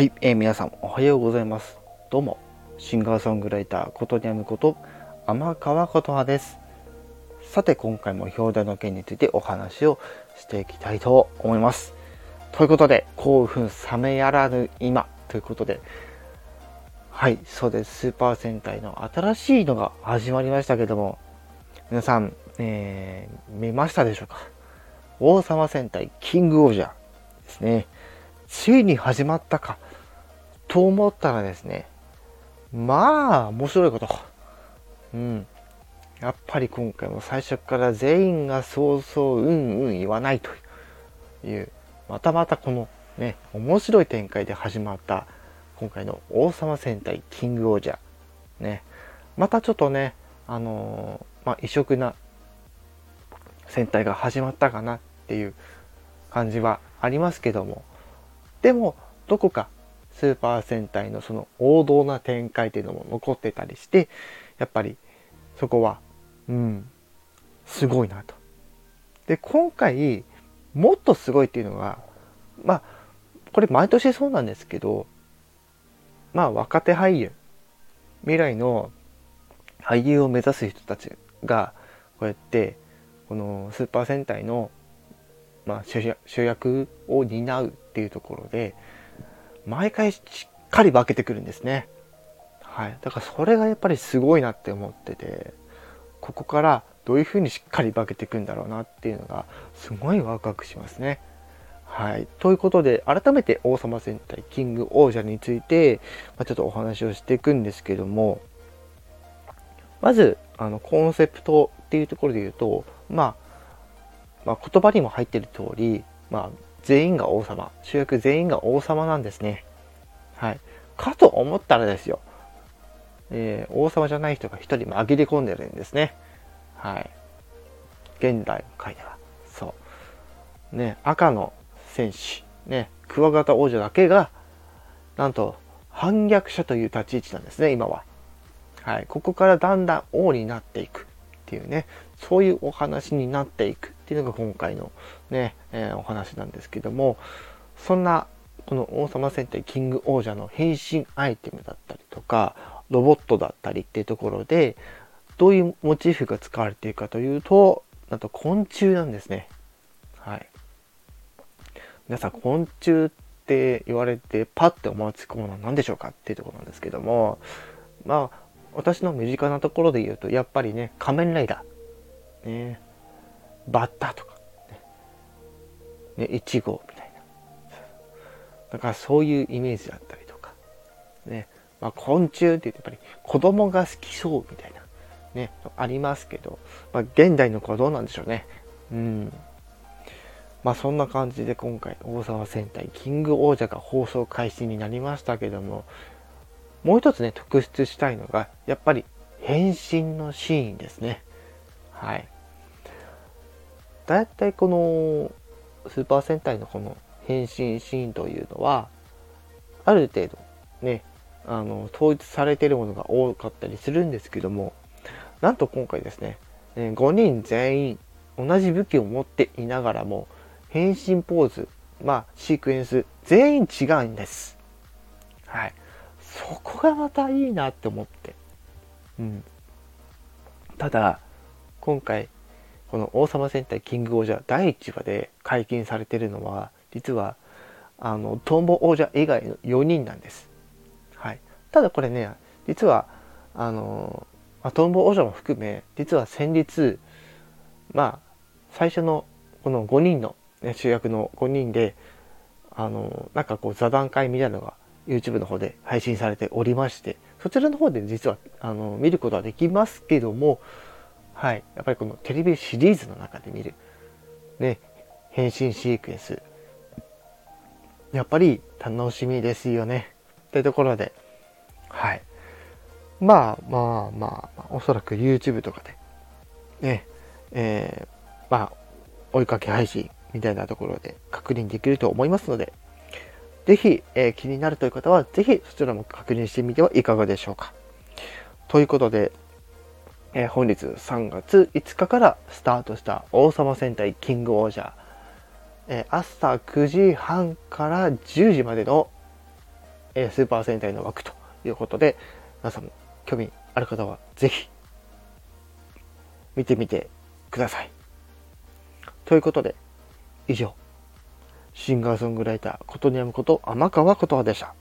はい、えー、皆さんおはようございます。どうも、シンガーソングライターことにゃむこと天川琴葉です。さて、今回も表題の件についてお話をしていきたいと思います。ということで、興奮冷めやらぬ今ということで、はい、そうです。スーパー戦隊の新しいのが始まりましたけども、皆さん、えー、見ましたでしょうか？王様戦隊キングオージャーですね。ついに始まったかと思ったらですね、まあ、面白いこと。うん。やっぱり今回も最初から全員がそうそううんうん言わないという、またまたこのね、面白い展開で始まった今回の王様戦隊キングオージャー。ね。またちょっとね、あのー、まあ、異色な戦隊が始まったかなっていう感じはありますけども、でもどこかスーパー戦隊のその王道な展開っていうのも残ってたりしてやっぱりそこはうんすごいなと。で今回もっとすごいっていうのがまあこれ毎年そうなんですけどまあ若手俳優未来の俳優を目指す人たちがこうやってこのスーパー戦隊のまあ、主役を担うっていうところで毎回しっかり化けてくるんですね。はい、だからそれがやっぱりすごいなって思っててここからどういうふうにしっかり化けていくんだろうなっていうのがすごいワクワクしますね。はい。ということで、改めて王様戦隊キング王者について、まあ、ちょっとお話をしていくんですけども、まず、あの、コンセプトっていうところで言うと、まあ、まあ、言葉にも入ってる通り、まあ、全員が王様、主役全員が王様なんですね。はい。かと思ったらですよ、えー、王様じゃない人が一人紛れ込んでるんですね。はい。現代の回では。そう。ね、赤の戦士、ね、クワガタ王女だけが、なんと、反逆者という立ち位置なんですね、今は。はい。ここからだんだん王になっていくっていうね、そういうお話になっていくっていうのが今回のね、えー、お話なんですけども、そんなこの王様戦隊キング王者の変身アイテムだったりとか、ロボットだったりっていうところで、どういうモチーフが使われているかというと、なんと昆虫なんですね。はい。皆さん、昆虫って言われてパッて思いつくものは何でしょうかっていうところなんですけども、まあ、私の身近なところで言うと、やっぱりね、仮面ライダー。ね。バッタとか、ね、ね、1号みたいな。だからそういうイメージだったりとか、ね、まあ、昆虫って言ってやっぱり子供が好きそうみたいな、ね、ありますけど、まあ、現代の子はどうなんでしょうね。うん。まあそんな感じで今回大沢戦隊キング王者が放送開始になりましたけども、もう一つね、特筆したいのが、やっぱり変身のシーンですね。はい。だいたいこのスーパー戦隊のこの変身シーンというのはある程度ねあの統一されているものが多かったりするんですけどもなんと今回ですね5人全員同じ武器を持っていながらも変身ポーズまあシークエンス全員違うんですはいそこがまたいいなって思って。うん。ただ今回この王様戦隊キング王者第1話で解禁されてるのは実はあのトンボ王者以外の4人なんです。はい、ただこれね実はあの、トンボ王者も含め実は先日まあ最初のこの5人の、ね、主役の5人であのなんかこう座談会みたいなのが YouTube の方で配信されておりましてそちらの方で実はあの見ることはできますけどもはい、やっぱりこのテレビシリーズの中で見る、ね、変身シークエンス、やっぱり楽しみですよね。というところで、はい。まあまあまあ、まあおそらく YouTube とかで、ね、えー、まあ、追いかけ配信みたいなところで確認できると思いますので、ぜひ、えー、気になるという方は、ぜひそちらも確認してみてはいかがでしょうか。ということで、えー、本日3月5日からスタートした王様戦隊キングオージャー、えー、朝9時半から10時までのえ、スーパー戦隊の枠ということで、皆さんも興味ある方はぜひ見てみてください。ということで、以上、シンガーソングライター、ことにやむこと天川琴葉でした。